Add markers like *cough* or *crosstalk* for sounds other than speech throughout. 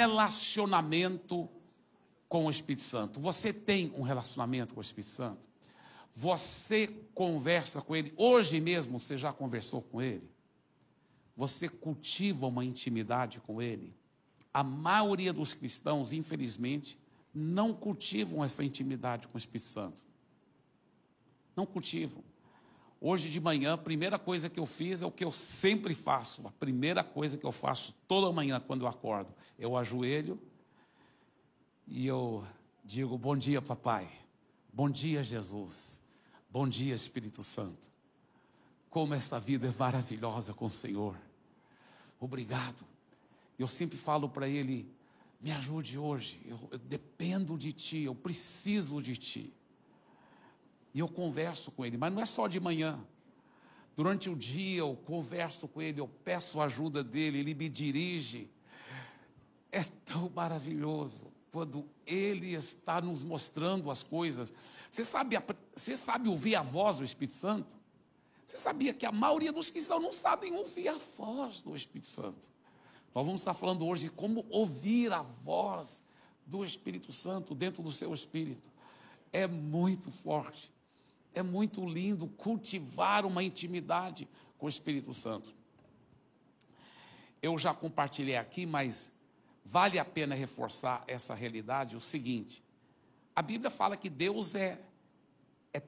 relacionamento com o Espírito Santo. Você tem um relacionamento com o Espírito Santo? Você conversa com ele? Hoje mesmo você já conversou com ele? Você cultiva uma intimidade com ele? A maioria dos cristãos, infelizmente, não cultivam essa intimidade com o Espírito Santo. Não cultivam. Hoje de manhã, a primeira coisa que eu fiz é o que eu sempre faço. A primeira coisa que eu faço toda manhã quando eu acordo, eu ajoelho e eu digo: Bom dia, papai. Bom dia, Jesus. Bom dia, Espírito Santo. Como esta vida é maravilhosa com o Senhor. Obrigado. Eu sempre falo para ele: me ajude hoje. Eu, eu dependo de ti, eu preciso de ti. E eu converso com ele, mas não é só de manhã. Durante o dia eu converso com ele, eu peço a ajuda dele, ele me dirige. É tão maravilhoso quando ele está nos mostrando as coisas. Você sabe, você sabe ouvir a voz do Espírito Santo? Você sabia que a maioria dos cristãos não sabem ouvir a voz do Espírito Santo? Nós vamos estar falando hoje de como ouvir a voz do Espírito Santo dentro do seu espírito. É muito forte. É muito lindo cultivar uma intimidade com o Espírito Santo. Eu já compartilhei aqui, mas vale a pena reforçar essa realidade, o seguinte: a Bíblia fala que Deus é, é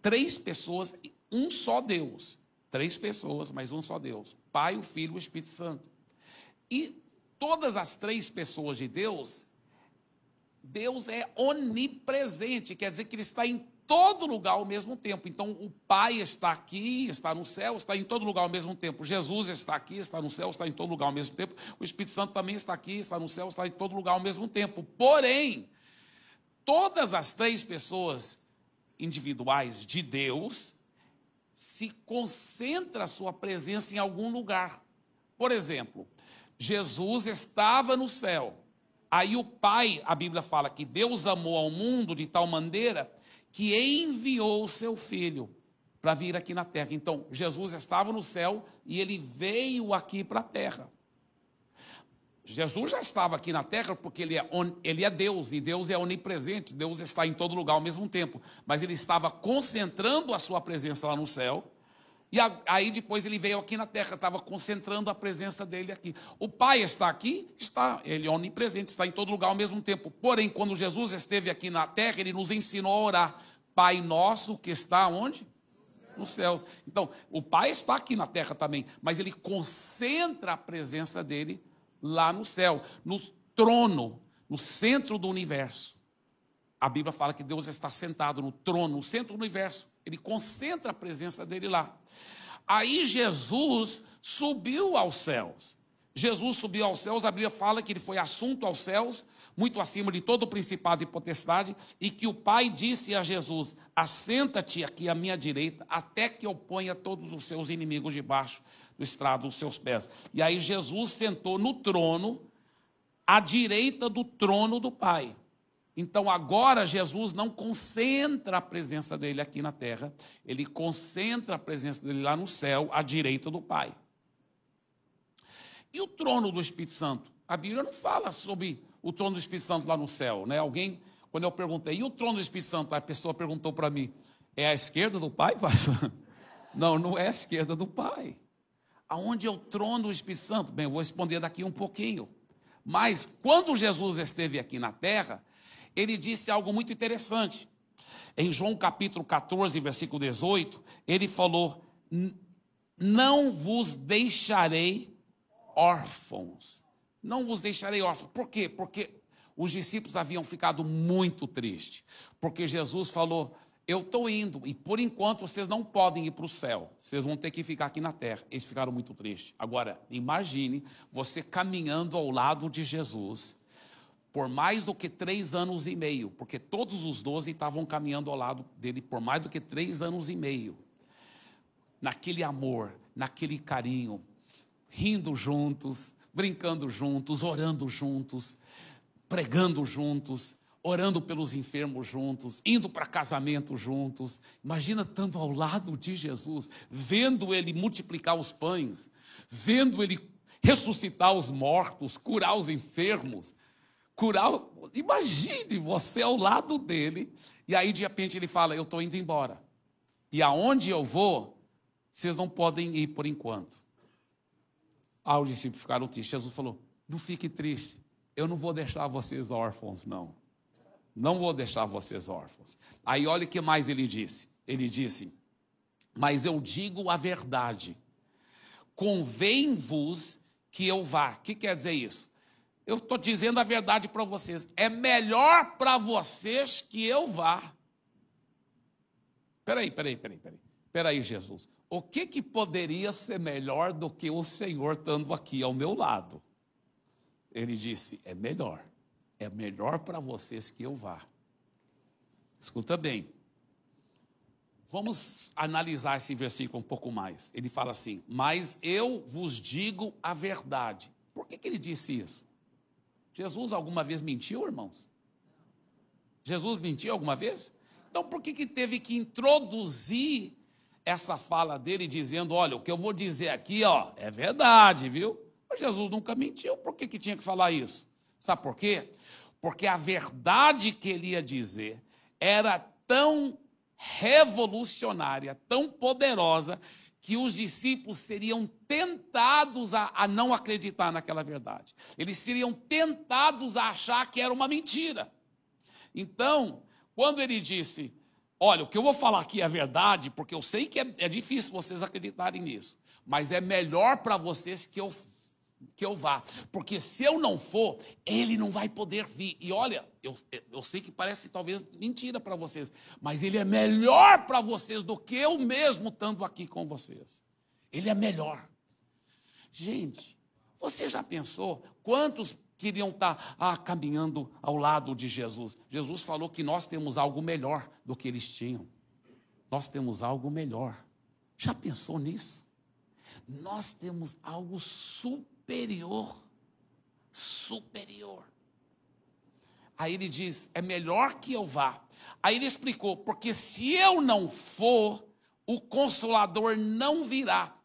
três pessoas, um só Deus. Três pessoas, mas um só Deus: Pai, o Filho e o Espírito Santo. E todas as três pessoas de Deus, Deus é onipresente, quer dizer que Ele está em todo lugar ao mesmo tempo. Então, o Pai está aqui, está no céu, está em todo lugar ao mesmo tempo. Jesus está aqui, está no céu, está em todo lugar ao mesmo tempo. O Espírito Santo também está aqui, está no céu, está em todo lugar ao mesmo tempo. Porém, todas as três pessoas individuais de Deus se concentra a sua presença em algum lugar. Por exemplo, Jesus estava no céu. Aí o Pai, a Bíblia fala que Deus amou ao mundo de tal maneira que enviou o seu filho para vir aqui na terra. Então, Jesus estava no céu e ele veio aqui para a terra. Jesus já estava aqui na terra porque ele é, ele é Deus e Deus é onipresente, Deus está em todo lugar ao mesmo tempo. Mas ele estava concentrando a sua presença lá no céu. E aí depois ele veio aqui na terra, estava concentrando a presença dele aqui. O Pai está aqui? Está, ele é onipresente, está em todo lugar ao mesmo tempo. Porém, quando Jesus esteve aqui na terra, ele nos ensinou a orar. Pai nosso que está onde? Nos céus. Então, o Pai está aqui na terra também, mas ele concentra a presença dele lá no céu, no trono, no centro do universo. A Bíblia fala que Deus está sentado no trono, no centro do universo. Ele concentra a presença dele lá. Aí Jesus subiu aos céus. Jesus subiu aos céus, a Bíblia fala que ele foi assunto aos céus, muito acima de todo o principado e potestade, e que o Pai disse a Jesus: Assenta-te aqui à minha direita, até que eu ponha todos os seus inimigos debaixo do estrado dos seus pés. E aí Jesus sentou no trono, à direita do trono do Pai. Então agora Jesus não concentra a presença dele aqui na terra, ele concentra a presença dele lá no céu, à direita do Pai. E o trono do Espírito Santo? A Bíblia não fala sobre o trono do Espírito Santo lá no céu, né? Alguém, quando eu perguntei, e o trono do Espírito Santo? A pessoa perguntou para mim, é a esquerda do Pai, *laughs* pastor? Não, não é a esquerda do Pai. Aonde é o trono do Espírito Santo? Bem, eu vou responder daqui um pouquinho. Mas quando Jesus esteve aqui na terra, ele disse algo muito interessante. Em João capítulo 14, versículo 18, ele falou: Não vos deixarei órfãos. Não vos deixarei órfãos. Por quê? Porque os discípulos haviam ficado muito tristes. Porque Jesus falou: Eu estou indo, e por enquanto vocês não podem ir para o céu. Vocês vão ter que ficar aqui na terra. Eles ficaram muito tristes. Agora, imagine você caminhando ao lado de Jesus por mais do que três anos e meio, porque todos os doze estavam caminhando ao lado dele por mais do que três anos e meio. Naquele amor, naquele carinho, rindo juntos, brincando juntos, orando juntos, pregando juntos, orando pelos enfermos juntos, indo para casamento juntos. Imagina estando ao lado de Jesus, vendo ele multiplicar os pães, vendo ele ressuscitar os mortos, curar os enfermos, curar. Imagine você ao lado dele, e aí de repente ele fala: Eu estou indo embora. E aonde eu vou, vocês não podem ir por enquanto. Ah, os discípulos ficaram tristes. Jesus falou: Não fique triste, eu não vou deixar vocês órfãos, não. Não vou deixar vocês órfãos. Aí olha o que mais ele disse. Ele disse: Mas eu digo a verdade. Convém-vos que eu vá. O que quer dizer isso? Eu estou dizendo a verdade para vocês. É melhor para vocês que eu vá. Peraí, peraí, peraí, peraí. Peraí, Jesus. O que, que poderia ser melhor do que o Senhor estando aqui ao meu lado? Ele disse: É melhor. É melhor para vocês que eu vá. Escuta bem. Vamos analisar esse versículo um pouco mais. Ele fala assim: Mas eu vos digo a verdade. Por que, que ele disse isso? Jesus alguma vez mentiu, irmãos? Jesus mentiu alguma vez? Então por que, que teve que introduzir essa fala dele dizendo: Olha, o que eu vou dizer aqui, ó, é verdade, viu? Mas Jesus nunca mentiu, por que, que tinha que falar isso? Sabe por quê? Porque a verdade que ele ia dizer era tão revolucionária, tão poderosa, que os discípulos seriam tentados a, a, não acreditar naquela verdade. Eles seriam tentados a achar que era uma mentira. Então, quando ele disse: Olha, o que eu vou falar aqui é verdade, porque eu sei que é, é difícil vocês acreditarem nisso, mas é melhor para vocês que eu que eu vá, porque se eu não for, ele não vai poder vir. E olha, eu, eu sei que parece talvez mentira para vocês, mas ele é melhor para vocês do que eu mesmo estando aqui com vocês. Ele é melhor. Gente, você já pensou quantos queriam estar tá, ah, caminhando ao lado de Jesus? Jesus falou que nós temos algo melhor do que eles tinham. Nós temos algo melhor. Já pensou nisso? Nós temos algo super superior. Superior. Aí ele diz: é melhor que eu vá. Aí ele explicou: porque se eu não for, o consolador não virá.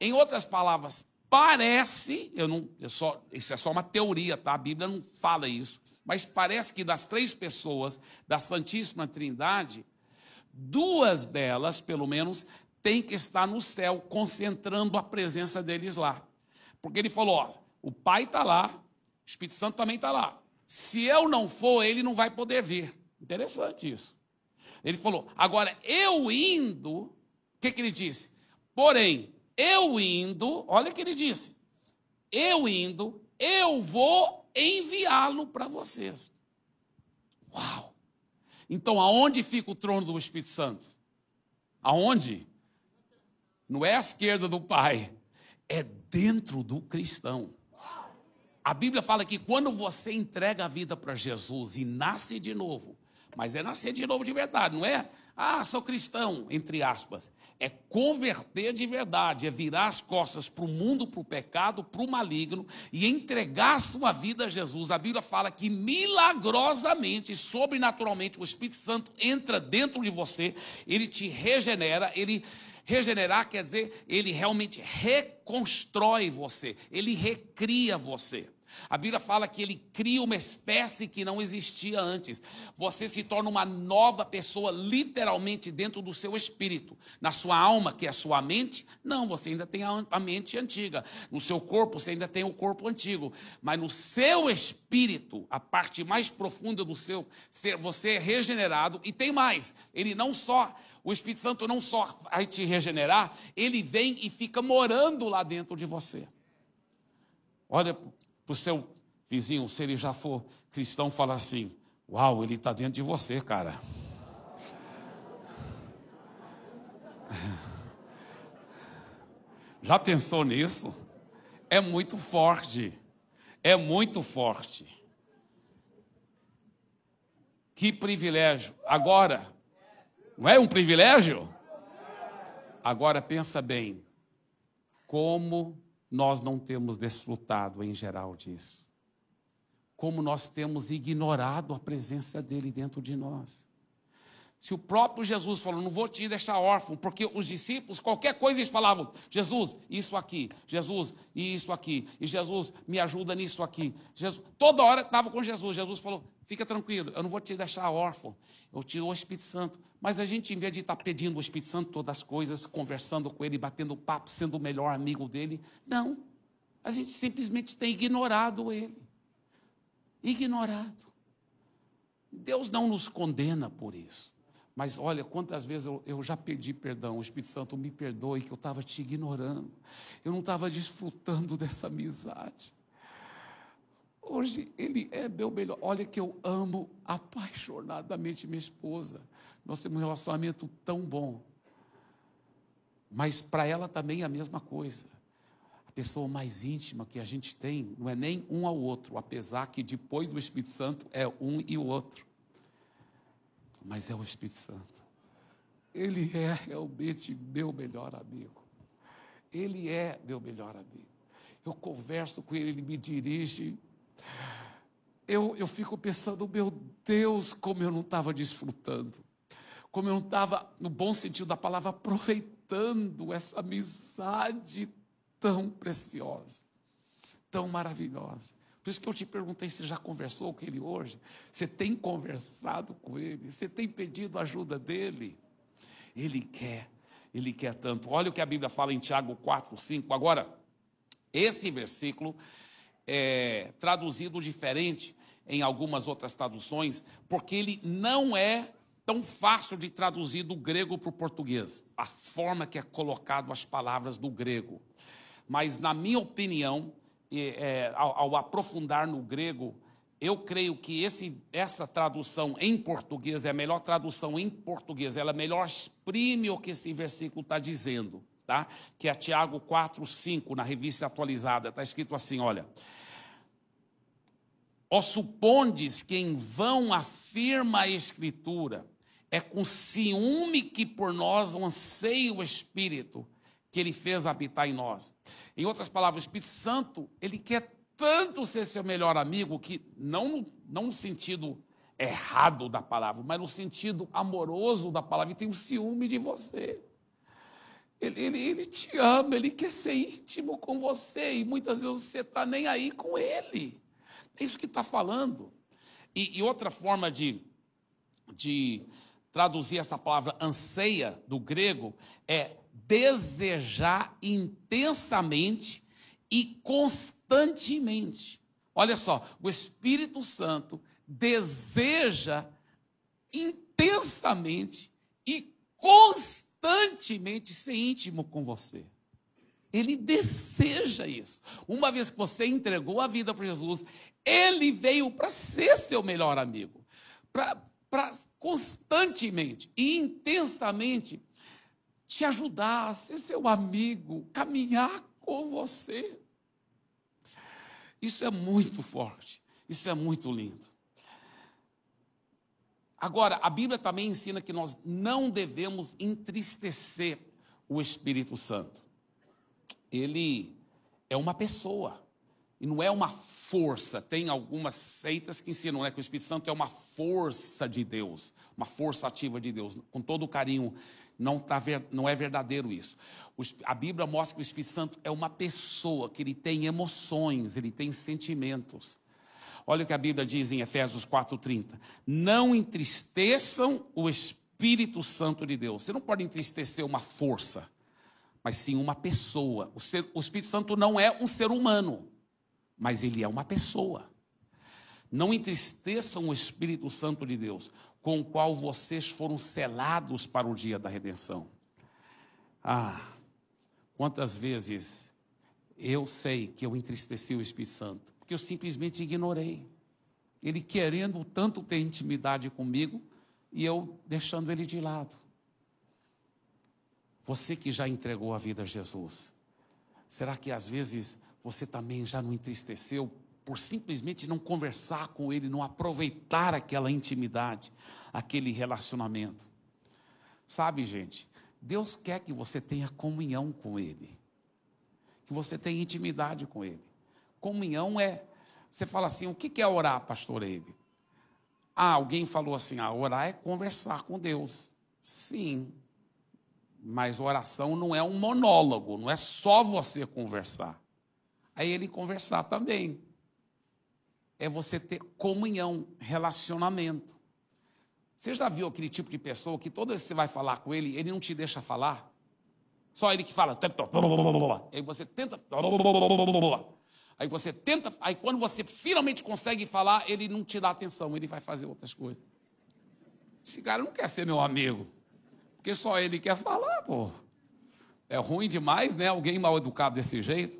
Em outras palavras, parece, eu não, eu só, isso é só uma teoria, tá? A Bíblia não fala isso, mas parece que das três pessoas da Santíssima Trindade, duas delas, pelo menos, têm que estar no céu, concentrando a presença deles lá. Porque ele falou: ó, o Pai está lá, o Espírito Santo também está lá. Se eu não for, ele não vai poder vir. Interessante isso. Ele falou: agora eu indo, o que, que ele disse? Porém, eu indo, olha o que ele disse: eu indo, eu vou enviá-lo para vocês. Uau! Então, aonde fica o trono do Espírito Santo? Aonde? Não é à esquerda do Pai, é dentro do cristão. A Bíblia fala que quando você entrega a vida para Jesus e nasce de novo, mas é nascer de novo de verdade, não é? Ah, sou cristão, entre aspas. É converter de verdade, é virar as costas para o mundo, para o pecado, para o maligno e entregar a sua vida a Jesus. A Bíblia fala que milagrosamente, sobrenaturalmente, o Espírito Santo entra dentro de você, ele te regenera, ele Regenerar quer dizer, ele realmente reconstrói você, ele recria você. A Bíblia fala que ele cria uma espécie que não existia antes. Você se torna uma nova pessoa, literalmente, dentro do seu espírito. Na sua alma, que é a sua mente, não, você ainda tem a mente antiga. No seu corpo, você ainda tem o corpo antigo. Mas no seu espírito, a parte mais profunda do seu ser, você é regenerado. E tem mais, ele não só o Espírito Santo não só vai te regenerar, ele vem e fica morando lá dentro de você. Olha para o seu vizinho, se ele já for cristão, fala assim: Uau, ele está dentro de você, cara. *laughs* Já pensou nisso? É muito forte. É muito forte. Que privilégio. Agora, não é um privilégio? Agora pensa bem, como nós não temos desfrutado em geral disso. Como nós temos ignorado a presença dele dentro de nós. Se o próprio Jesus falou, não vou te deixar órfão, porque os discípulos, qualquer coisa eles falavam, Jesus, isso aqui, Jesus, isso aqui, e Jesus, me ajuda nisso aqui. Jesus, toda hora estava com Jesus. Jesus falou, fica tranquilo, eu não vou te deixar órfão, eu te dou o Espírito Santo. Mas a gente, em vez de estar tá pedindo o Espírito Santo todas as coisas, conversando com ele, batendo papo, sendo o melhor amigo dele, não. A gente simplesmente tem ignorado ele. Ignorado. Deus não nos condena por isso. Mas olha, quantas vezes eu, eu já pedi perdão, o Espírito Santo me perdoe que eu estava te ignorando, eu não estava desfrutando *laughs* dessa amizade. Hoje ele é meu melhor. Olha que eu amo apaixonadamente minha esposa. Nós temos um relacionamento tão bom. Mas para ela também é a mesma coisa. A pessoa mais íntima que a gente tem não é nem um ao outro, apesar que depois do Espírito Santo é um e o outro mas é o Espírito Santo. Ele é realmente meu melhor amigo. Ele é meu melhor amigo. Eu converso com ele, ele me dirige. Eu, eu fico pensando, meu Deus, como eu não estava desfrutando. Como eu não estava, no bom sentido da palavra, aproveitando essa amizade tão preciosa, tão maravilhosa. Por isso que eu te perguntei se já conversou com ele hoje. Você tem conversado com ele? Você tem pedido ajuda dele? Ele quer, ele quer tanto. Olha o que a Bíblia fala em Tiago 4, 5. Agora, esse versículo é traduzido diferente em algumas outras traduções, porque ele não é tão fácil de traduzir do grego para o português, a forma que é colocado as palavras do grego. Mas, na minha opinião, é, ao, ao, aprofundar no grego, eu creio que esse, essa tradução em português é a melhor tradução em português, ela melhor exprime o que esse versículo está dizendo, tá? que é Tiago 4, 5, na revista atualizada, está escrito assim: olha. Ó supondes que em vão afirma a Escritura, é com ciúme que por nós anseia o Espírito, que ele fez habitar em nós. Em outras palavras, o Espírito Santo, ele quer tanto ser seu melhor amigo que não, não no sentido errado da palavra, mas no sentido amoroso da palavra, e tem um ciúme de você. Ele, ele, ele te ama, ele quer ser íntimo com você, e muitas vezes você está nem aí com ele. É isso que está falando. E, e outra forma de, de traduzir essa palavra anseia do grego é desejar intensamente e constantemente. Olha só, o Espírito Santo deseja intensamente e constantemente ser íntimo com você. Ele deseja isso. Uma vez que você entregou a vida para Jesus, ele veio para ser seu melhor amigo, para constantemente e intensamente te ajudar, ser seu amigo, caminhar com você. Isso é muito forte, isso é muito lindo. Agora, a Bíblia também ensina que nós não devemos entristecer o Espírito Santo. Ele é uma pessoa e não é uma força. Tem algumas seitas que ensinam né, que o Espírito Santo é uma força de Deus, uma força ativa de Deus. Com todo o carinho não, tá, não é verdadeiro isso. A Bíblia mostra que o Espírito Santo é uma pessoa, que ele tem emoções, ele tem sentimentos. Olha o que a Bíblia diz em Efésios 4,30. Não entristeçam o Espírito Santo de Deus. Você não pode entristecer uma força, mas sim uma pessoa. O, ser, o Espírito Santo não é um ser humano, mas ele é uma pessoa. Não entristeçam o Espírito Santo de Deus com o qual vocês foram selados para o dia da redenção. Ah, quantas vezes eu sei que eu entristeci o Espírito Santo, porque eu simplesmente ignorei. Ele querendo tanto ter intimidade comigo e eu deixando ele de lado. Você que já entregou a vida a Jesus, será que às vezes você também já não entristeceu por simplesmente não conversar com ele, não aproveitar aquela intimidade, aquele relacionamento. Sabe, gente, Deus quer que você tenha comunhão com ele, que você tenha intimidade com ele. Comunhão é, você fala assim, o que é orar, pastor Eibe? Ah, alguém falou assim: ah, orar é conversar com Deus. Sim, mas oração não é um monólogo, não é só você conversar. Aí ele conversar também. É você ter comunhão, relacionamento. Você já viu aquele tipo de pessoa que toda vez que você vai falar com ele, ele não te deixa falar? Só ele que fala. Aí você tenta. Aí você tenta. Aí quando você finalmente consegue falar, ele não te dá atenção, ele vai fazer outras coisas. Esse cara não quer ser meu amigo. Porque só ele quer falar, pô. É ruim demais, né? Alguém mal educado desse jeito.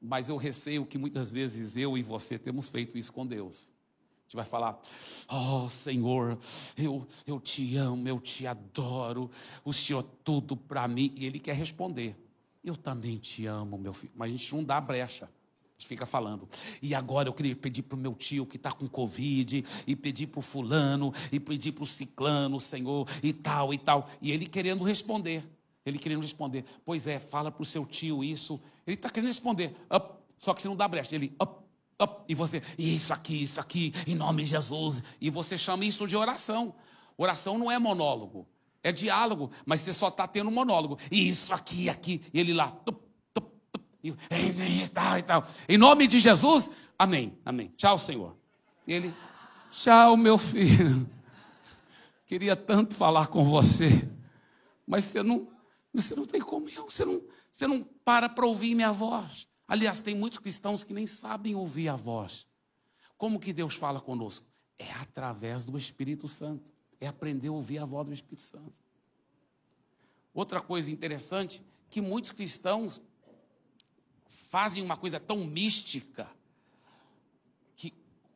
Mas eu receio que muitas vezes eu e você temos feito isso com Deus. A gente vai falar: Oh Senhor, eu, eu te amo, eu te adoro, o Senhor é tudo para mim. E Ele quer responder: Eu também te amo, meu filho. Mas a gente não dá brecha fica falando. E agora eu queria pedir para o meu tio que está com Covid, e pedir para o fulano, e pedir para o ciclano, Senhor, e tal, e tal. E ele querendo responder. Ele querendo responder. Pois é, fala para o seu tio isso. Ele está querendo responder. Up. Só que você não dá brecha. Ele, up, up. E você, isso aqui, isso aqui, em nome de Jesus. E você chama isso de oração. Oração não é monólogo. É diálogo, mas você só está tendo monólogo. Isso aqui, aqui. E ele lá, up, e, e, tal, e tal. Em nome de Jesus, amém, amém. Tchau, Senhor. E ele, tchau, meu filho. Queria tanto falar com você, mas você não, você não tem comunhão, você não, você não para para ouvir minha voz. Aliás, tem muitos cristãos que nem sabem ouvir a voz. Como que Deus fala conosco? É através do Espírito Santo. É aprender a ouvir a voz do Espírito Santo. Outra coisa interessante, que muitos cristãos fazem uma coisa tão mística que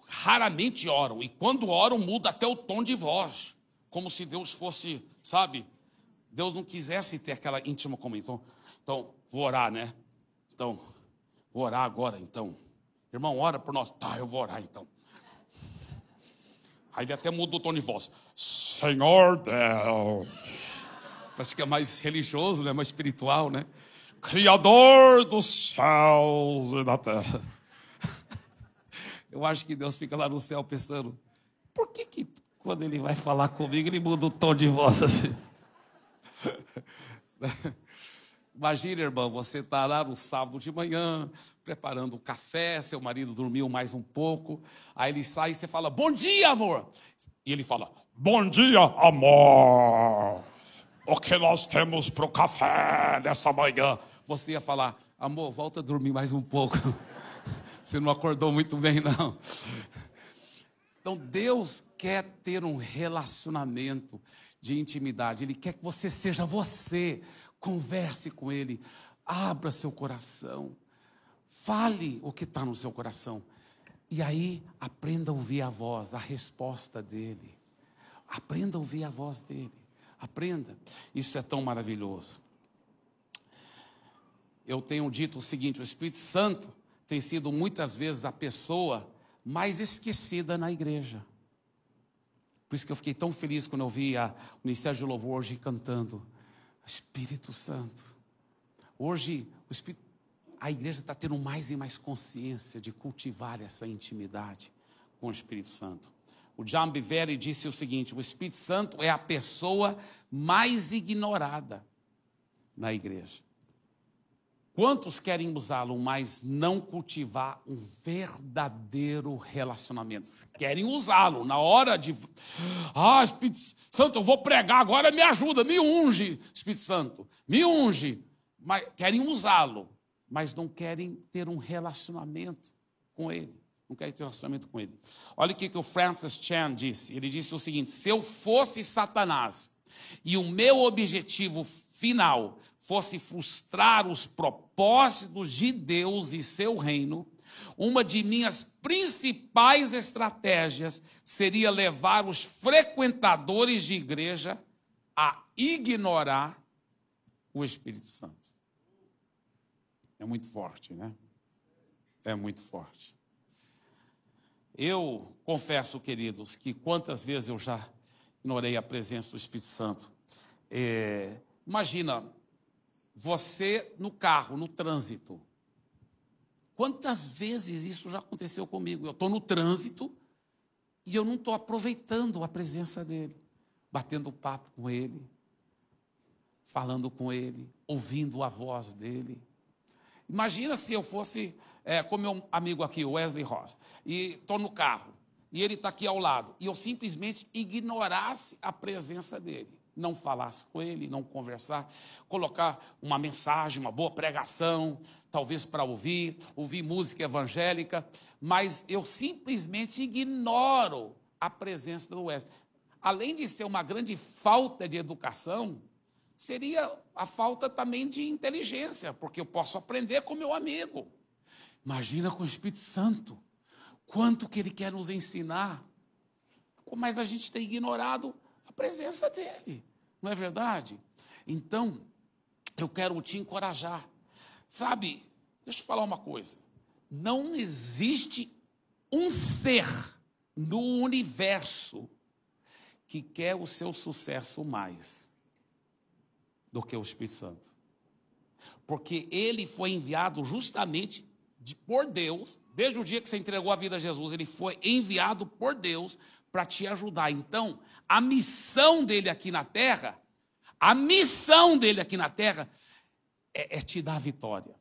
raramente oram. E quando oram, muda até o tom de voz. Como se Deus fosse, sabe? Deus não quisesse ter aquela íntima comunhão. Então, então, vou orar, né? Então, vou orar agora, então. Irmão, ora por nós. Tá, eu vou orar então. Aí ele até muda o tom de voz. Senhor Deus. Parece que é mais religioso, né? mais espiritual, né? Criador dos céus e da terra. Eu acho que Deus fica lá no céu pensando: por que, que quando ele vai falar comigo, ele muda o tom de voz assim? *laughs* Imagina, irmão, você está lá no sábado de manhã, preparando o café, seu marido dormiu mais um pouco, aí ele sai e você fala, bom dia, amor. E ele fala, bom dia, amor. O que nós temos para o café nessa manhã? você ia falar: amor, volta a dormir mais um pouco. *laughs* Você não acordou muito bem, não. Então, Deus quer ter um relacionamento de intimidade. Ele quer que você seja você. Converse com Ele. Abra seu coração. Fale o que está no seu coração. E aí, aprenda a ouvir a voz, a resposta dele. Aprenda a ouvir a voz dele. Aprenda. Isso é tão maravilhoso eu tenho dito o seguinte: o Espírito Santo tem sido muitas vezes a pessoa mais esquecida na igreja. Por isso que eu fiquei tão feliz quando eu vi o Ministério de Louvor hoje cantando Espírito Santo. Hoje, Espírito, a igreja está tendo mais e mais consciência de cultivar essa intimidade com o Espírito Santo. O John Biveri disse o seguinte: o Espírito Santo é a pessoa mais ignorada na igreja. Quantos querem usá-lo, mas não cultivar um verdadeiro relacionamento? Querem usá-lo na hora de. Ah, Espírito Santo, eu vou pregar agora, me ajuda, me unge, Espírito Santo, me unge. Mas querem usá-lo, mas não querem ter um relacionamento com ele. Não querem ter um relacionamento com ele. Olha o que, que o Francis Chan disse. Ele disse o seguinte: se eu fosse Satanás e o meu objetivo final fosse frustrar os propósitos de Deus e seu reino, uma de minhas principais estratégias seria levar os frequentadores de igreja a ignorar o Espírito Santo. É muito forte, né? É muito forte. Eu confesso, queridos, que quantas vezes eu já ignorei a presença do Espírito Santo. É, imagina você no carro, no trânsito. Quantas vezes isso já aconteceu comigo? Eu estou no trânsito e eu não estou aproveitando a presença dele, batendo papo com ele, falando com ele, ouvindo a voz dele. Imagina se eu fosse é, com meu amigo aqui, Wesley Ross, e estou no carro, e ele está aqui ao lado, e eu simplesmente ignorasse a presença dele, não falasse com ele, não conversar, colocar uma mensagem, uma boa pregação, talvez para ouvir, ouvir música evangélica, mas eu simplesmente ignoro a presença do Wesley. Além de ser uma grande falta de educação, seria a falta também de inteligência, porque eu posso aprender com meu amigo. Imagina com o Espírito Santo, quanto que ele quer nos ensinar, mas a gente tem ignorado a presença dele, não é verdade? Então, eu quero te encorajar. Sabe, deixa eu falar uma coisa. Não existe um ser no universo que quer o seu sucesso mais do que o Espírito Santo. Porque ele foi enviado justamente de, por Deus, desde o dia que você entregou a vida a Jesus, ele foi enviado por Deus para te ajudar. Então, a missão dele aqui na terra, a missão dele aqui na terra é, é te dar vitória.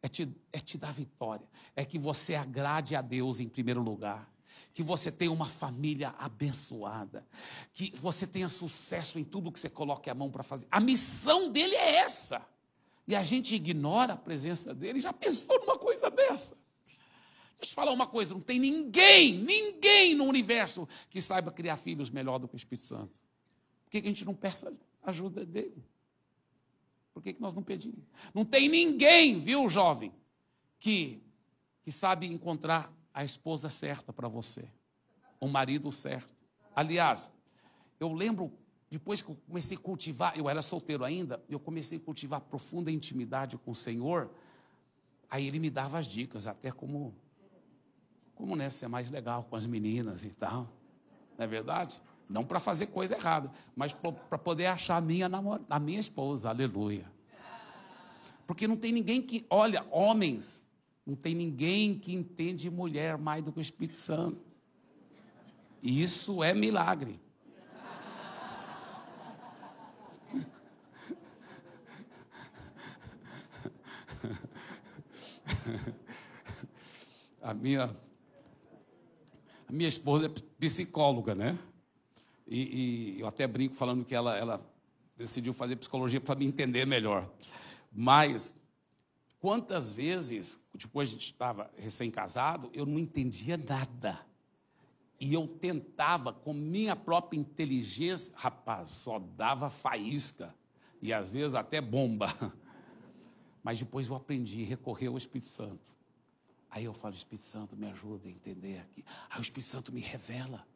É te, é te dar vitória. É que você agrade a Deus em primeiro lugar que você tenha uma família abençoada, que você tenha sucesso em tudo que você coloque a mão para fazer. A missão dele é essa. E a gente ignora a presença dele. Já pensou numa coisa dessa? Deixa eu falar uma coisa: não tem ninguém, ninguém no universo que saiba criar filhos melhor do que o Espírito Santo. Por que a gente não peça ajuda dele? Por que, que nós não pedimos? Não tem ninguém, viu, jovem, que, que sabe encontrar a esposa certa para você, o marido certo. Aliás, eu lembro, depois que eu comecei a cultivar, eu era solteiro ainda, eu comecei a cultivar profunda intimidade com o Senhor, aí ele me dava as dicas, até como, como né, ser mais legal com as meninas e tal. Não é verdade? Não para fazer coisa errada, mas para poder achar a minha, a minha esposa, aleluia. Porque não tem ninguém que, olha, homens, não tem ninguém que entende mulher mais do que o Espírito Santo. E isso é milagre. A minha, a minha esposa é psicóloga, né? E, e eu até brinco falando que ela, ela decidiu fazer psicologia para me entender melhor. Mas Quantas vezes, depois a gente estava recém-casado, eu não entendia nada. E eu tentava, com minha própria inteligência, rapaz, só dava faísca. E às vezes até bomba. *laughs* Mas depois eu aprendi recorrer ao Espírito Santo. Aí eu falo, Espírito Santo, me ajuda a entender aqui. Aí o Espírito Santo me revela.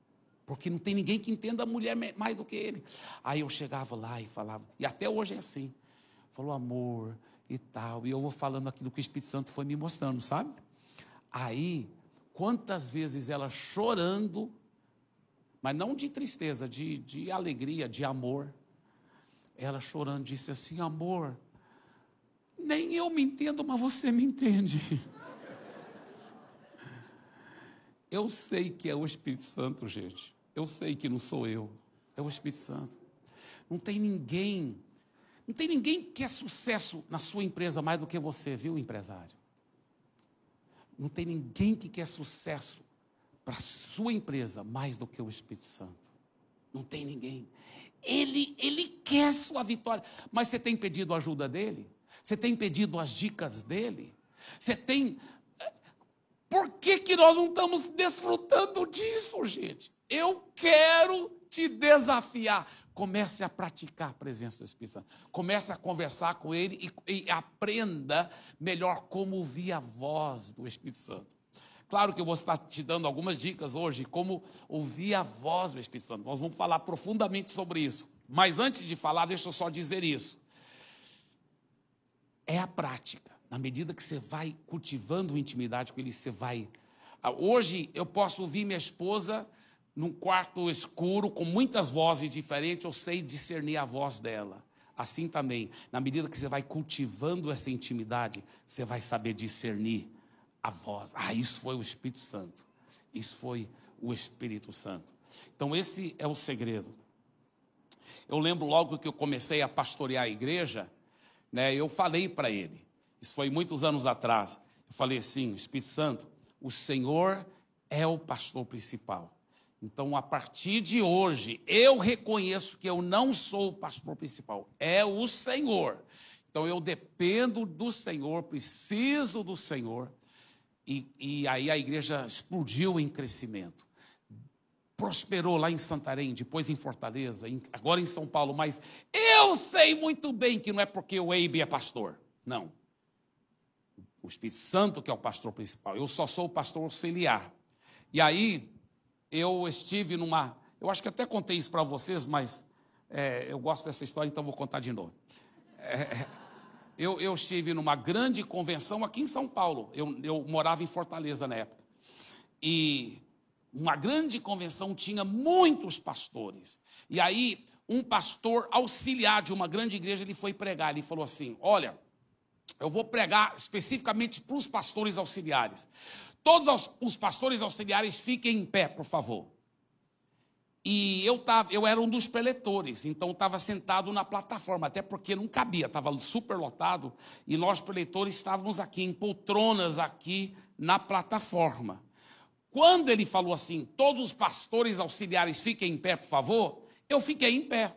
Porque não tem ninguém que entenda a mulher mais do que ele. Aí eu chegava lá e falava, e até hoje é assim. Falou, amor, e tal. E eu vou falando aquilo que o Espírito Santo foi me mostrando, sabe? Aí, quantas vezes ela chorando, mas não de tristeza, de, de alegria, de amor, ela chorando disse assim: Amor, nem eu me entendo, mas você me entende. Eu sei que é o Espírito Santo, gente. Eu sei que não sou eu, é o Espírito Santo. Não tem ninguém não tem ninguém que quer sucesso na sua empresa mais do que você, viu, empresário? Não tem ninguém que quer sucesso para sua empresa mais do que o Espírito Santo. Não tem ninguém. Ele, ele quer sua vitória. Mas você tem pedido ajuda dele? Você tem pedido as dicas dele? Você tem. Por que, que nós não estamos desfrutando disso, gente? Eu quero te desafiar. Comece a praticar a presença do Espírito Santo. Comece a conversar com Ele e, e aprenda melhor como ouvir a voz do Espírito Santo. Claro que eu vou estar te dando algumas dicas hoje, como ouvir a voz do Espírito Santo. Nós vamos falar profundamente sobre isso. Mas antes de falar, deixa eu só dizer isso. É a prática. Na medida que você vai cultivando intimidade com Ele, você vai. Ah, hoje eu posso ouvir minha esposa num quarto escuro, com muitas vozes diferentes, eu sei discernir a voz dela. Assim também, na medida que você vai cultivando essa intimidade, você vai saber discernir a voz. Ah, isso foi o Espírito Santo. Isso foi o Espírito Santo. Então, esse é o segredo. Eu lembro logo que eu comecei a pastorear a igreja, né, eu falei para ele, isso foi muitos anos atrás, eu falei assim: Espírito Santo, o Senhor é o pastor principal. Então, a partir de hoje, eu reconheço que eu não sou o pastor principal, é o Senhor. Então, eu dependo do Senhor, preciso do Senhor. E, e aí a igreja explodiu em crescimento. Prosperou lá em Santarém, depois em Fortaleza, agora em São Paulo. Mas eu sei muito bem que não é porque o Eibe é pastor. Não. O Espírito Santo que é o pastor principal. Eu só sou o pastor auxiliar. E aí, eu estive numa. Eu acho que até contei isso para vocês, mas é, eu gosto dessa história, então vou contar de novo. É, *laughs* eu, eu, estive numa grande convenção aqui em São Paulo. Eu, eu morava em Fortaleza na época. E uma grande convenção tinha muitos pastores. E aí, um pastor auxiliar de uma grande igreja, ele foi pregar. Ele falou assim: Olha, eu vou pregar especificamente para os pastores auxiliares. Todos os pastores auxiliares fiquem em pé, por favor. E eu, tava, eu era um dos preletores, então estava sentado na plataforma, até porque não cabia, estava super lotado, e nós preletores estávamos aqui, em poltronas aqui na plataforma. Quando ele falou assim, todos os pastores auxiliares fiquem em pé, por favor, eu fiquei em pé.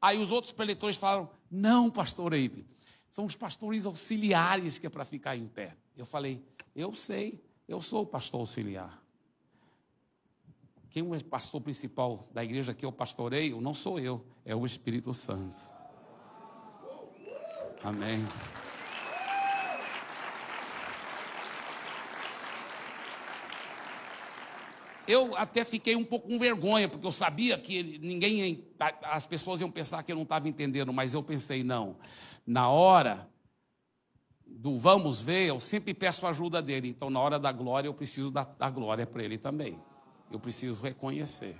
Aí os outros preletores falaram, não, pastor Eibe, são os pastores auxiliares que é para ficar em pé. Eu falei, eu sei, eu sou o pastor auxiliar. Quem é o pastor principal da igreja que eu pastoreio não sou eu, é o Espírito Santo. Amém. Eu até fiquei um pouco com vergonha, porque eu sabia que ninguém, as pessoas iam pensar que eu não estava entendendo, mas eu pensei, não. Na hora do vamos ver, eu sempre peço a ajuda dele. Então, na hora da glória, eu preciso dar, dar glória para ele também. Eu preciso reconhecer.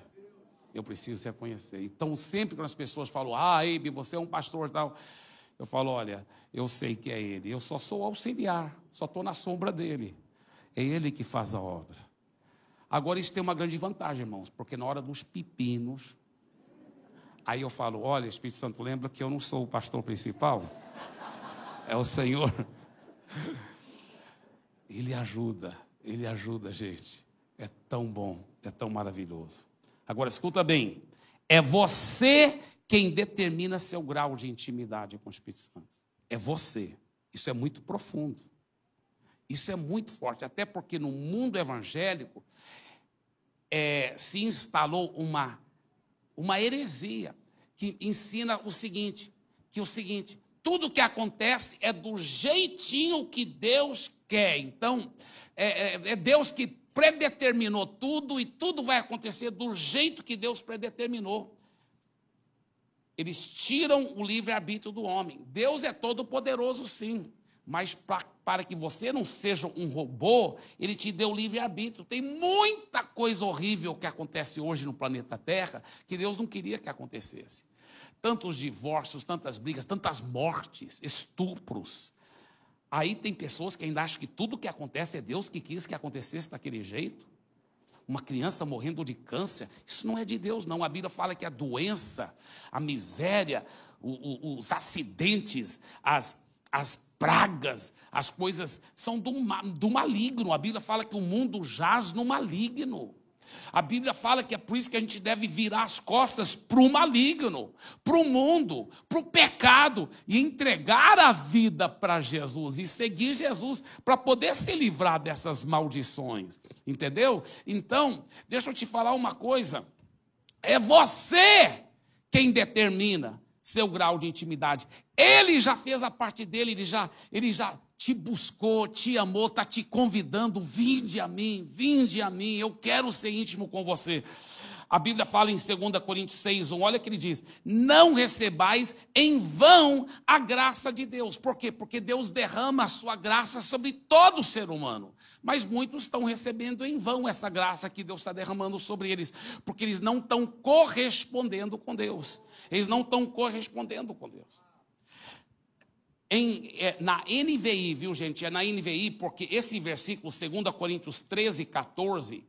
Eu preciso reconhecer. Então, sempre que as pessoas falam, ah, Eibe, você é um pastor tal, eu falo, olha, eu sei que é ele. Eu só sou auxiliar, só estou na sombra dele. É ele que faz a obra. Agora, isso tem uma grande vantagem, irmãos, porque na hora dos pepinos, aí eu falo, olha, Espírito Santo, lembra que eu não sou o pastor principal? É o Senhor. Ele ajuda, ele ajuda a gente. É tão bom, é tão maravilhoso. Agora escuta bem, é você quem determina seu grau de intimidade com o Espírito Santo. É você. Isso é muito profundo. Isso é muito forte, até porque no mundo evangélico é, se instalou uma, uma heresia que ensina o seguinte: que o seguinte, tudo que acontece é do jeitinho que Deus quer. Então, é, é, é Deus que predeterminou tudo e tudo vai acontecer do jeito que Deus predeterminou. Eles tiram o livre-arbítrio do homem. Deus é todo-poderoso, sim, mas pra, para que você não seja um robô, ele te deu livre-arbítrio. Tem muita coisa horrível que acontece hoje no planeta Terra que Deus não queria que acontecesse tantos divórcios, tantas brigas, tantas mortes, estupros. Aí tem pessoas que ainda acham que tudo que acontece é Deus que quis que acontecesse daquele jeito. Uma criança morrendo de câncer, isso não é de Deus, não. A Bíblia fala que a doença, a miséria, os acidentes, as, as pragas, as coisas são do, do maligno. A Bíblia fala que o mundo jaz no maligno. A Bíblia fala que é por isso que a gente deve virar as costas para o maligno, para o mundo, para o pecado e entregar a vida para Jesus e seguir Jesus para poder se livrar dessas maldições. Entendeu? Então, deixa eu te falar uma coisa. É você quem determina seu grau de intimidade. Ele já fez a parte dele, ele já, ele já te buscou, te amou, está te convidando, vinde a mim, vinde a mim, eu quero ser íntimo com você. A Bíblia fala em 2 Coríntios 6, 1, olha que ele diz: Não recebais em vão a graça de Deus. Por quê? Porque Deus derrama a sua graça sobre todo ser humano. Mas muitos estão recebendo em vão essa graça que Deus está derramando sobre eles, porque eles não estão correspondendo com Deus. Eles não estão correspondendo com Deus. Em, é, na NVI, viu gente? É na NVI, porque esse versículo, 2 Coríntios 13, 14,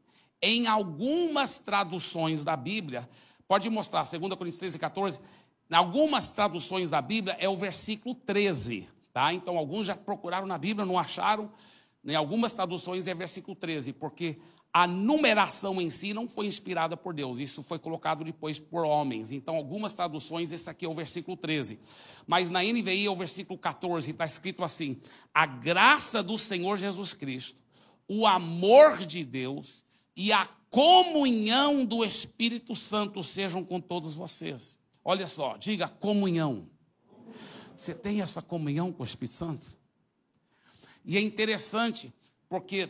em algumas traduções da Bíblia, pode mostrar, 2 Coríntios 13, 14, em algumas traduções da Bíblia é o versículo 13, tá? Então alguns já procuraram na Bíblia, não acharam. Em algumas traduções é versículo 13, porque a numeração em si não foi inspirada por Deus, isso foi colocado depois por homens. Então, algumas traduções, esse aqui é o versículo 13. Mas na NVI é o versículo 14, está escrito assim: A graça do Senhor Jesus Cristo, o amor de Deus e a comunhão do Espírito Santo sejam com todos vocês. Olha só, diga comunhão. Você tem essa comunhão com o Espírito Santo? E é interessante, porque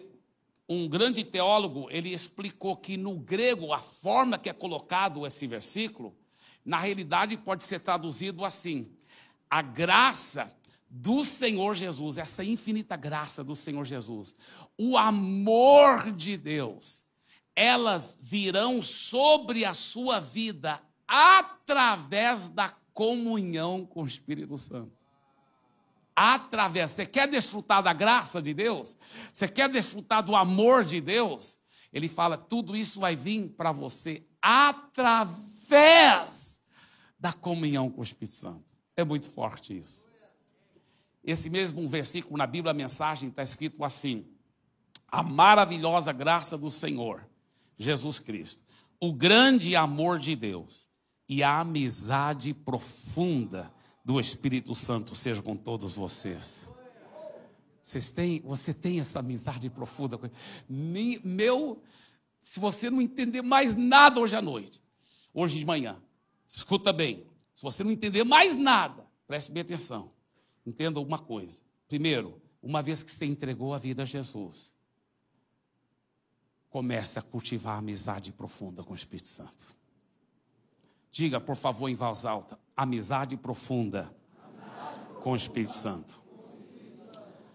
um grande teólogo, ele explicou que no grego, a forma que é colocado esse versículo, na realidade pode ser traduzido assim: a graça do Senhor Jesus, essa infinita graça do Senhor Jesus, o amor de Deus, elas virão sobre a sua vida através da comunhão com o Espírito Santo. Através. Você quer desfrutar da graça de Deus? Você quer desfrutar do amor de Deus? Ele fala: tudo isso vai vir para você através da comunhão com o Espírito Santo. É muito forte isso. Esse mesmo versículo na Bíblia, a mensagem está escrito assim: a maravilhosa graça do Senhor, Jesus Cristo, o grande amor de Deus e a amizade profunda do Espírito Santo seja com todos vocês. Vocês têm, você tem essa amizade profunda. Meu, se você não entender mais nada hoje à noite, hoje de manhã, escuta bem. Se você não entender mais nada, preste bem atenção. Entenda uma coisa. Primeiro, uma vez que você entregou a vida a Jesus, comece a cultivar amizade profunda com o Espírito Santo. Diga, por favor, em voz alta: amizade profunda com o Espírito Santo.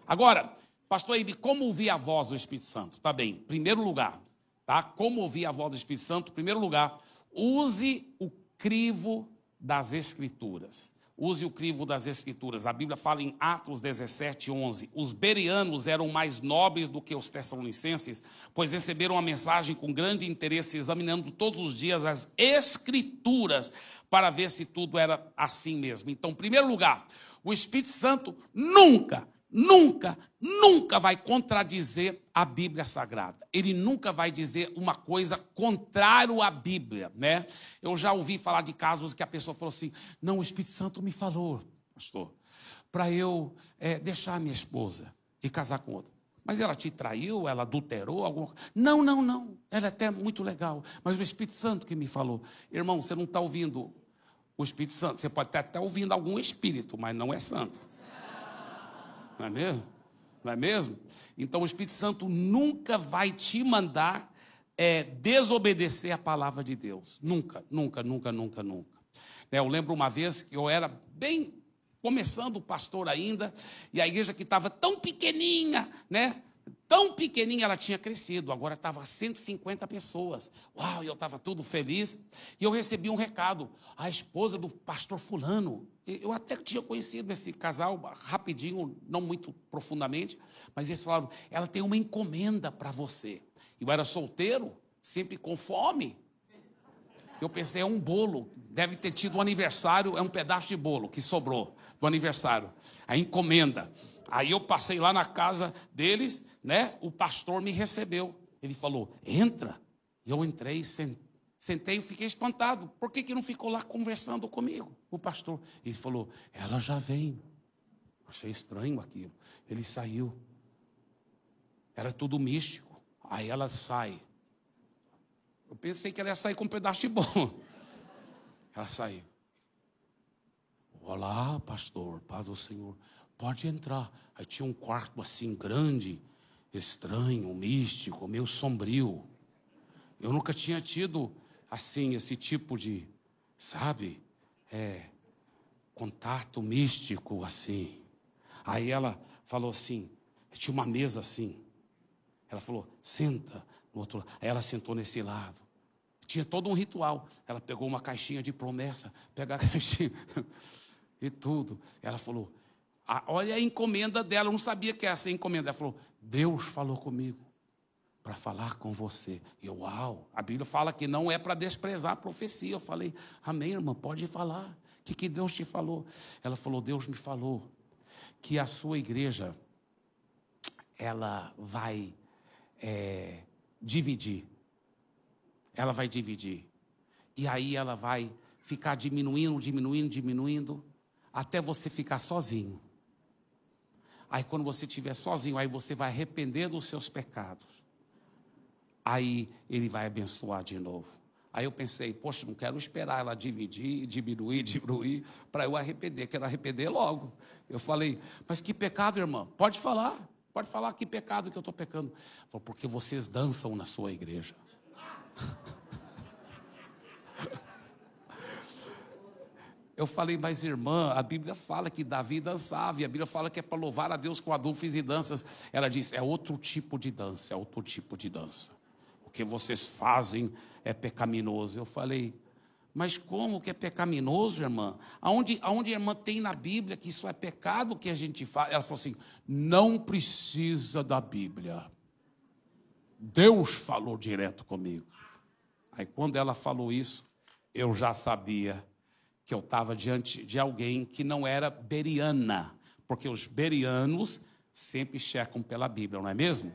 Agora, pastor Ibe, como ouvir a voz do Espírito Santo? Tá bem, primeiro lugar, tá? Como ouvir a voz do Espírito Santo? Primeiro lugar, use o crivo das Escrituras. Use o crivo das Escrituras. A Bíblia fala em Atos 17, 11. Os berianos eram mais nobres do que os tessalonicenses, pois receberam a mensagem com grande interesse, examinando todos os dias as Escrituras para ver se tudo era assim mesmo. Então, em primeiro lugar, o Espírito Santo nunca, nunca, nunca vai contradizer a Bíblia Sagrada. Ele nunca vai dizer uma coisa contrária à Bíblia, né? Eu já ouvi falar de casos que a pessoa falou assim: não, o Espírito Santo me falou, pastor, para eu é, deixar minha esposa e casar com outra. Mas ela te traiu, ela adulterou alguma coisa. Não, não, não. Ela é até muito legal. Mas o Espírito Santo que me falou. Irmão, você não está ouvindo o Espírito Santo. Você pode estar até ouvindo algum espírito, mas não é santo. Não é mesmo? Não é mesmo? Então o Espírito Santo nunca vai te mandar é, desobedecer a palavra de Deus. Nunca, nunca, nunca, nunca, nunca. É, eu lembro uma vez que eu era bem começando o pastor ainda, e a igreja que estava tão pequenininha, né? Tão pequenininha ela tinha crescido, agora estava 150 pessoas. Uau, eu estava tudo feliz. E eu recebi um recado. A esposa do pastor Fulano. Eu até tinha conhecido esse casal rapidinho, não muito profundamente, mas eles falaram: ela tem uma encomenda para você. Eu era solteiro, sempre com fome. Eu pensei: é um bolo. Deve ter tido um aniversário, é um pedaço de bolo que sobrou do aniversário. A encomenda. Aí eu passei lá na casa deles né, o pastor me recebeu. Ele falou: entra. E eu entrei, sentei e fiquei espantado. Por que, que não ficou lá conversando comigo, o pastor? Ele falou: ela já vem. Achei estranho aquilo. Ele saiu. Era tudo místico. Aí ela sai. Eu pensei que ela ia sair com um pedaço de bom. *laughs* Ela saiu. Olá, pastor, paz do Senhor. Pode entrar. Aí tinha um quarto assim grande estranho, místico, meio sombrio. Eu nunca tinha tido assim esse tipo de, sabe, é, contato místico assim. Aí ela falou assim, tinha uma mesa assim. Ela falou, senta no outro lado. Aí ela sentou nesse lado. Tinha todo um ritual. Ela pegou uma caixinha de promessa, pega a *laughs* caixinha e tudo. Ela falou, olha a encomenda dela, eu não sabia que essa encomenda. Ela falou, Deus falou comigo para falar com você. E eu, uau, a Bíblia fala que não é para desprezar a profecia. Eu falei, amém, irmã, pode falar. O que, que Deus te falou? Ela falou, Deus me falou que a sua igreja, ela vai é, dividir. Ela vai dividir. E aí ela vai ficar diminuindo, diminuindo, diminuindo, até você ficar sozinho. Aí quando você estiver sozinho, aí você vai arrepender dos seus pecados. Aí ele vai abençoar de novo. Aí eu pensei, poxa, não quero esperar ela dividir, diminuir, diminuir, para eu arrepender, quero arrepender logo. Eu falei, mas que pecado, irmã? Pode falar, pode falar que pecado que eu estou pecando. Falei, porque vocês dançam na sua igreja. *laughs* Eu falei, mas irmã, a Bíblia fala que Davi dançava, e a Bíblia fala que é para louvar a Deus com adultos e danças. Ela disse, é outro tipo de dança, é outro tipo de dança. O que vocês fazem é pecaminoso. Eu falei, mas como que é pecaminoso, irmã? Aonde, aonde a irmã tem na Bíblia que isso é pecado que a gente faz? Ela falou assim: não precisa da Bíblia. Deus falou direto comigo. Aí quando ela falou isso, eu já sabia que eu estava diante de alguém que não era beriana, porque os berianos sempre checam pela Bíblia, não é mesmo?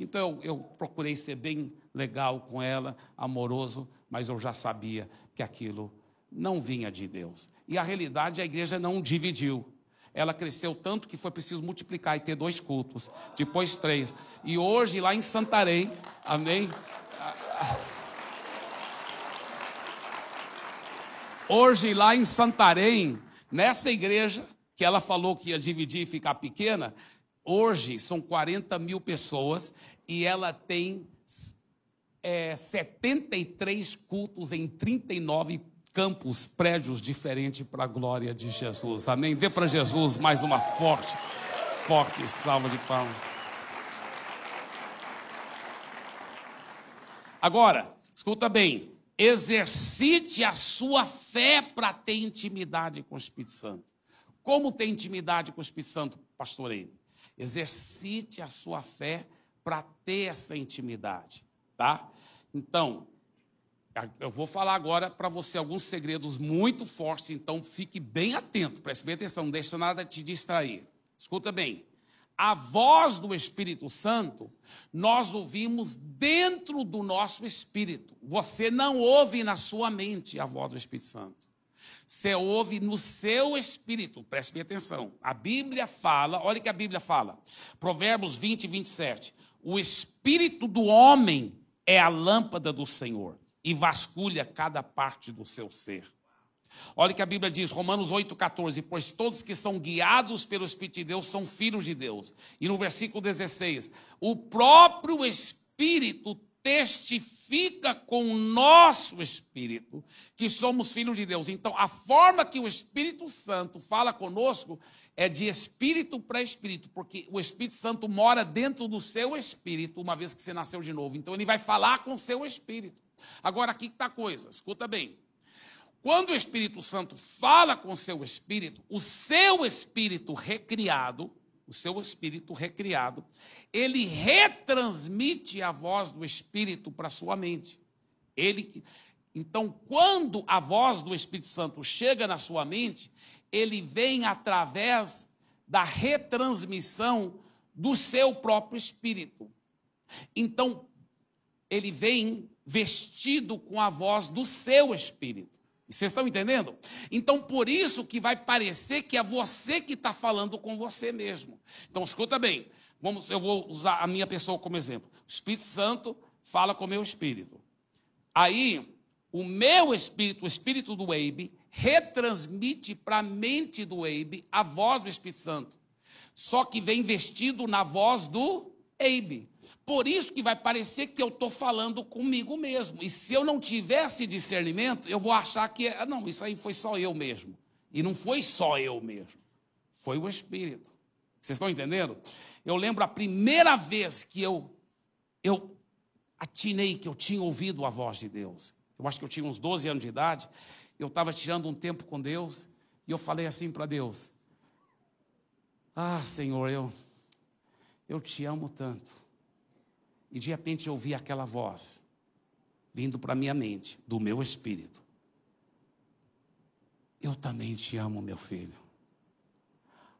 Então eu, eu, procurei ser bem legal com ela, amoroso, mas eu já sabia que aquilo não vinha de Deus. E a realidade, a igreja não dividiu. Ela cresceu tanto que foi preciso multiplicar e ter dois cultos, depois três. E hoje, lá em Santarém, amém? Hoje, lá em Santarém, nessa igreja, que ela falou que ia dividir e ficar pequena, hoje são 40 mil pessoas e ela tem é, 73 cultos em 39 campos, prédios diferentes para a glória de Jesus. Amém? Dê para Jesus mais uma forte, forte salva de palmas. Agora, escuta bem exercite a sua fé para ter intimidade com o Espírito Santo. Como ter intimidade com o Espírito Santo, pastor? Exercite a sua fé para ter essa intimidade, tá? Então, eu vou falar agora para você alguns segredos muito fortes, então fique bem atento, preste bem atenção, não deixe nada te distrair. Escuta bem a voz do Espírito Santo, nós ouvimos dentro do nosso espírito. Você não ouve na sua mente a voz do Espírito Santo. Você ouve no seu espírito. Preste bem atenção. A Bíblia fala, olha que a Bíblia fala. Provérbios 20 e 27. O espírito do homem é a lâmpada do Senhor e vasculha cada parte do seu ser. Olha que a Bíblia diz, Romanos 8,14, pois todos que são guiados pelo Espírito de Deus são filhos de Deus. E no versículo 16, o próprio Espírito testifica com o nosso espírito que somos filhos de Deus. Então, a forma que o Espírito Santo fala conosco é de espírito para espírito, porque o Espírito Santo mora dentro do seu espírito, uma vez que você nasceu de novo. Então, ele vai falar com o seu espírito. Agora, aqui está a coisa, escuta bem. Quando o Espírito Santo fala com o seu espírito, o seu espírito recriado, o seu espírito recriado, ele retransmite a voz do espírito para sua mente. Ele então, quando a voz do Espírito Santo chega na sua mente, ele vem através da retransmissão do seu próprio espírito. Então, ele vem vestido com a voz do seu espírito. Vocês estão entendendo? Então, por isso que vai parecer que é você que está falando com você mesmo. Então, escuta bem. Vamos, eu vou usar a minha pessoa como exemplo. O Espírito Santo fala com o meu espírito. Aí, o meu espírito, o espírito do Eibe, retransmite para a mente do Eibe a voz do Espírito Santo. Só que vem vestido na voz do Eibe. Por isso que vai parecer que eu estou falando comigo mesmo. E se eu não tivesse discernimento, eu vou achar que, ah, não, isso aí foi só eu mesmo. E não foi só eu mesmo. Foi o Espírito. Vocês estão entendendo? Eu lembro a primeira vez que eu, eu atinei que eu tinha ouvido a voz de Deus. Eu acho que eu tinha uns 12 anos de idade. Eu estava tirando um tempo com Deus. E eu falei assim para Deus: Ah, Senhor, eu, eu te amo tanto E de repente eu ouvi aquela voz vindo para minha mente, do meu espírito. Eu também te amo, meu filho.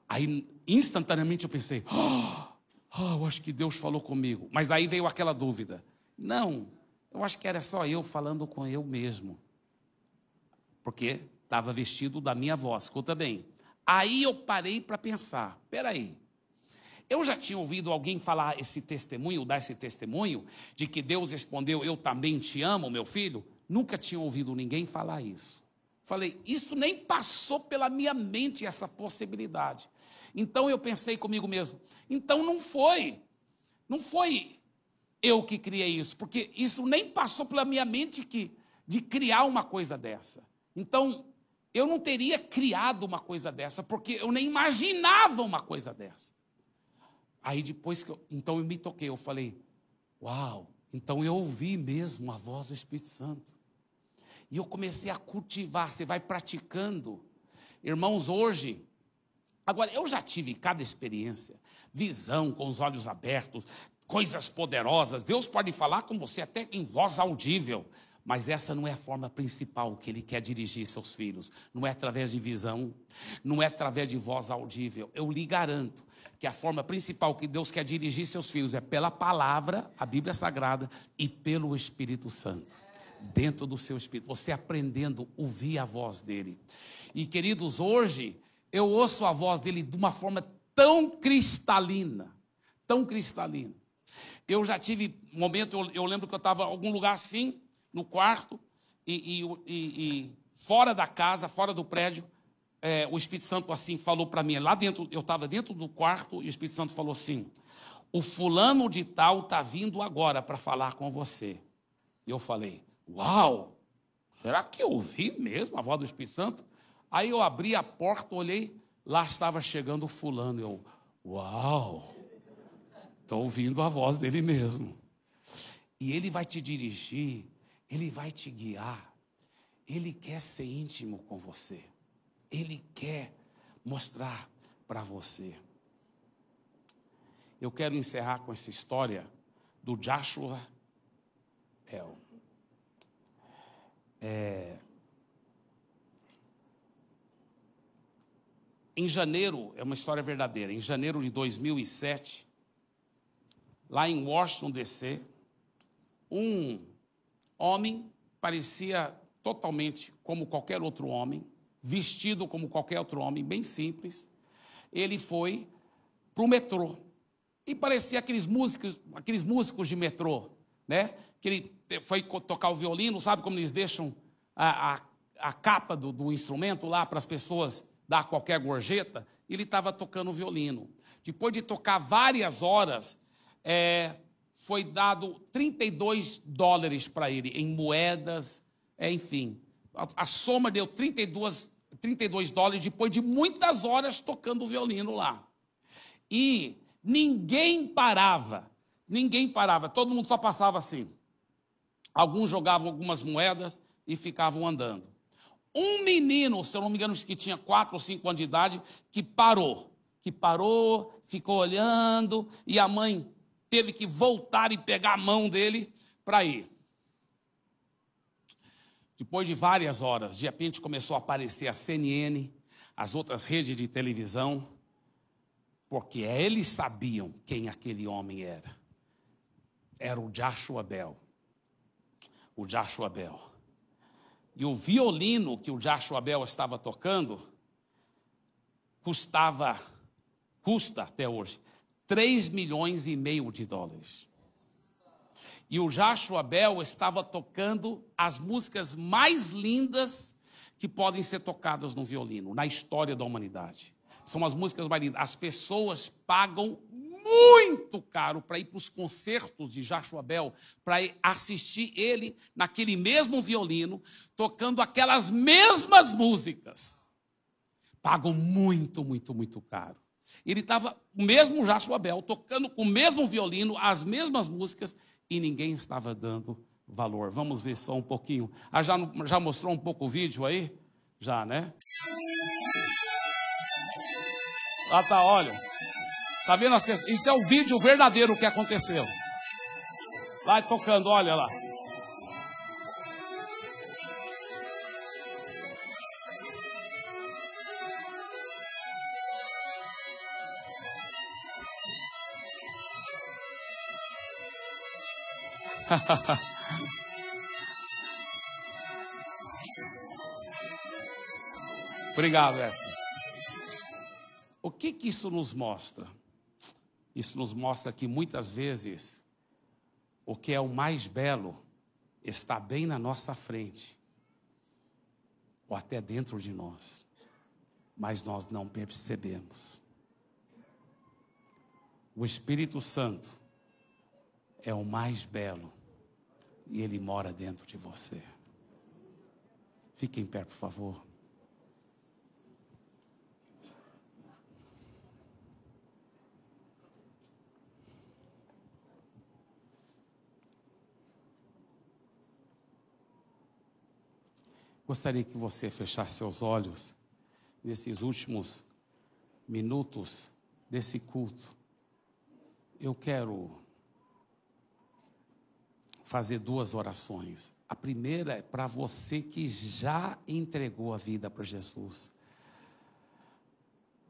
Aí, instantaneamente, eu pensei: oh, oh, eu acho que Deus falou comigo. Mas aí veio aquela dúvida: não, eu acho que era só eu falando com eu mesmo. Porque estava vestido da minha voz, escuta bem. Aí eu parei para pensar: peraí, eu já tinha ouvido alguém falar esse testemunho, dar esse testemunho, de que Deus respondeu: Eu também te amo, meu filho. Nunca tinha ouvido ninguém falar isso. Falei, isso nem passou pela minha mente essa possibilidade. Então eu pensei comigo mesmo, então não foi, não foi eu que criei isso, porque isso nem passou pela minha mente que, de criar uma coisa dessa. Então, eu não teria criado uma coisa dessa, porque eu nem imaginava uma coisa dessa. Aí depois que eu, então eu me toquei, eu falei, uau, então eu ouvi mesmo a voz do Espírito Santo. E eu comecei a cultivar, você vai praticando. Irmãos, hoje, agora eu já tive cada experiência, visão com os olhos abertos, coisas poderosas. Deus pode falar com você até em voz audível, mas essa não é a forma principal que ele quer dirigir seus filhos. Não é através de visão, não é através de voz audível. Eu lhe garanto que a forma principal que Deus quer dirigir seus filhos é pela palavra, a Bíblia Sagrada, e pelo Espírito Santo dentro do seu espírito, você aprendendo a ouvir a voz dele. E queridos, hoje eu ouço a voz dele de uma forma tão cristalina, tão cristalina. Eu já tive um momento, eu, eu lembro que eu estava em algum lugar assim, no quarto, e, e, e, fora da casa, fora do prédio, é, o Espírito Santo assim falou para mim, lá dentro, eu estava dentro do quarto, e o Espírito Santo falou assim: o fulano de tal está vindo agora para falar com você. E eu falei, Uau! Será que eu ouvi mesmo a voz do Espírito Santo? Aí eu abri a porta, olhei, lá estava chegando o fulano. Eu, uau! Estou ouvindo a voz dele mesmo. E ele vai te dirigir, ele vai te guiar. Ele quer ser íntimo com você. Ele quer mostrar para você. Eu quero encerrar com essa história do Joshua El. É... Em janeiro, é uma história verdadeira, em janeiro de 2007, lá em Washington, D.C., um homem parecia totalmente como qualquer outro homem, vestido como qualquer outro homem, bem simples. Ele foi para o metrô e parecia aqueles músicos, aqueles músicos de metrô, né? Que ele foi tocar o violino, sabe como eles deixam a, a, a capa do, do instrumento lá para as pessoas dar qualquer gorjeta? Ele estava tocando o violino. Depois de tocar várias horas, é, foi dado 32 dólares para ele, em moedas, é, enfim. A, a, soma deu 32, 32 dólares depois de muitas horas tocando o violino lá. E ninguém parava, ninguém parava, todo mundo só passava assim. Alguns jogavam algumas moedas e ficavam andando. Um menino, se eu não me engano, que tinha quatro ou cinco anos de idade, que parou. Que parou, ficou olhando, e a mãe teve que voltar e pegar a mão dele para ir. Depois de várias horas, de repente começou a aparecer a CNN, as outras redes de televisão, porque eles sabiam quem aquele homem era. Era o Joshua Bell o Joshua Bell. E o violino que o Joshua Bell estava tocando custava, custa até hoje, 3 milhões e meio de dólares. E o Joshua Bell estava tocando as músicas mais lindas que podem ser tocadas no violino, na história da humanidade. São as músicas mais lindas. As pessoas pagam muito caro para ir para os concertos de Joshua Bell, para assistir ele naquele mesmo violino, tocando aquelas mesmas músicas. Pagam muito, muito, muito caro. Ele estava, o mesmo Joshua Bell, tocando o mesmo violino, as mesmas músicas, e ninguém estava dando valor. Vamos ver só um pouquinho. Ah, já, já mostrou um pouco o vídeo aí? Já, né? Ah, tá, olha. Tá vendo as pessoas? Isso é o vídeo verdadeiro que aconteceu. Vai tocando, olha lá. *laughs* Obrigado, Esther. O que, que isso nos mostra? Isso nos mostra que muitas vezes o que é o mais belo está bem na nossa frente, ou até dentro de nós, mas nós não percebemos. O Espírito Santo é o mais belo e ele mora dentro de você. Fique em pé, por favor. Gostaria que você fechasse seus olhos nesses últimos minutos desse culto. Eu quero fazer duas orações. A primeira é para você que já entregou a vida para Jesus.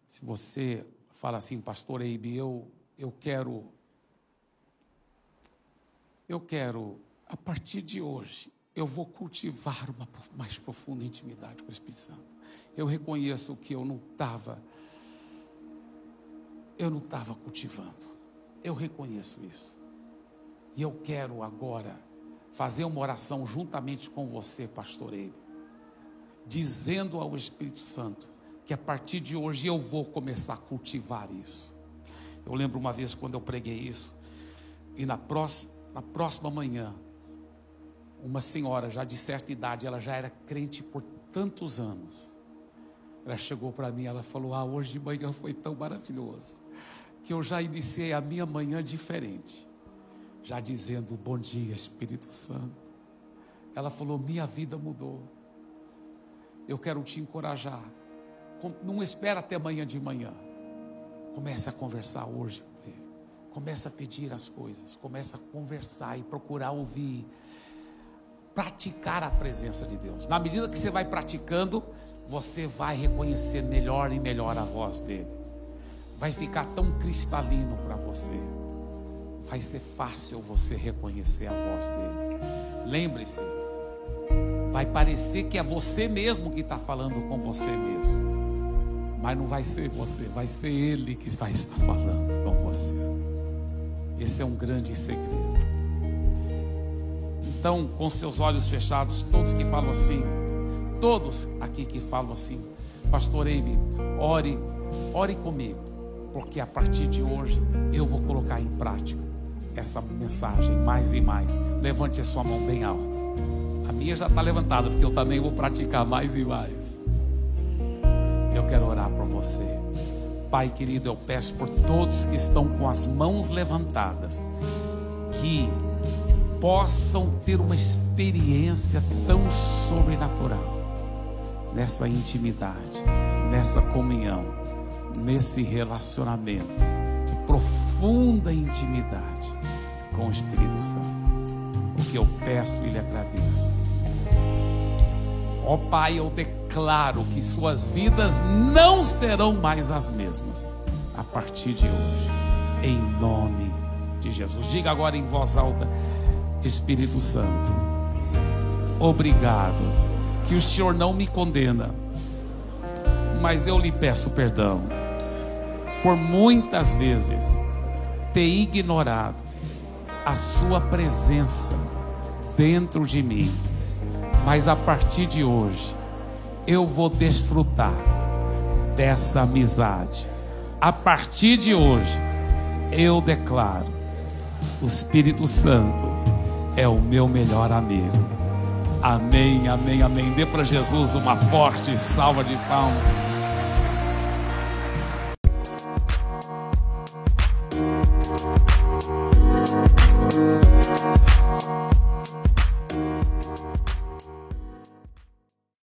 Se você fala assim, pastor Eibe, eu, eu quero, eu quero, a partir de hoje, eu vou cultivar uma mais profunda intimidade com o Espírito Santo. Eu reconheço que eu não estava, eu não estava cultivando. Eu reconheço isso. E eu quero agora fazer uma oração juntamente com você, pastor Ele, dizendo ao Espírito Santo que a partir de hoje eu vou começar a cultivar isso. Eu lembro uma vez quando eu preguei isso, e na próxima, na próxima manhã, uma senhora já de certa idade, ela já era crente por tantos anos. Ela chegou para mim, ela falou: "Ah, hoje de manhã foi tão maravilhoso que eu já iniciei a minha manhã diferente, já dizendo: "Bom dia, Espírito Santo". Ela falou: "Minha vida mudou. Eu quero te encorajar. Não espera até amanhã de manhã. Comece a conversar hoje com ele. Comece a pedir as coisas, comece a conversar e procurar ouvir praticar a presença de Deus. Na medida que você vai praticando, você vai reconhecer melhor e melhor a voz dele. Vai ficar tão cristalino para você. Vai ser fácil você reconhecer a voz dele. Lembre-se, vai parecer que é você mesmo que está falando com você mesmo. Mas não vai ser você, vai ser ele que vai estar falando com você. Esse é um grande segredo. Então, com seus olhos fechados, todos que falam assim, todos aqui que falam assim, Pastor Amy, ore, ore comigo, porque a partir de hoje eu vou colocar em prática essa mensagem mais e mais. Levante a sua mão bem alto. A minha já está levantada, porque eu também vou praticar mais e mais. Eu quero orar por você. Pai querido, eu peço por todos que estão com as mãos levantadas, que possam ter uma experiência tão sobrenatural nessa intimidade, nessa comunhão, nesse relacionamento de profunda intimidade com o Espírito Santo. O que eu peço e lhe agradeço. Ó oh, Pai, eu declaro que suas vidas não serão mais as mesmas a partir de hoje, em nome de Jesus. Diga agora em voz alta. Espírito Santo, obrigado, que o Senhor não me condena, mas eu lhe peço perdão por muitas vezes ter ignorado a Sua presença dentro de mim, mas a partir de hoje eu vou desfrutar dessa amizade. A partir de hoje eu declaro o Espírito Santo é o meu melhor amigo. Amém, amém, amém. Dê para Jesus uma forte salva de palmas.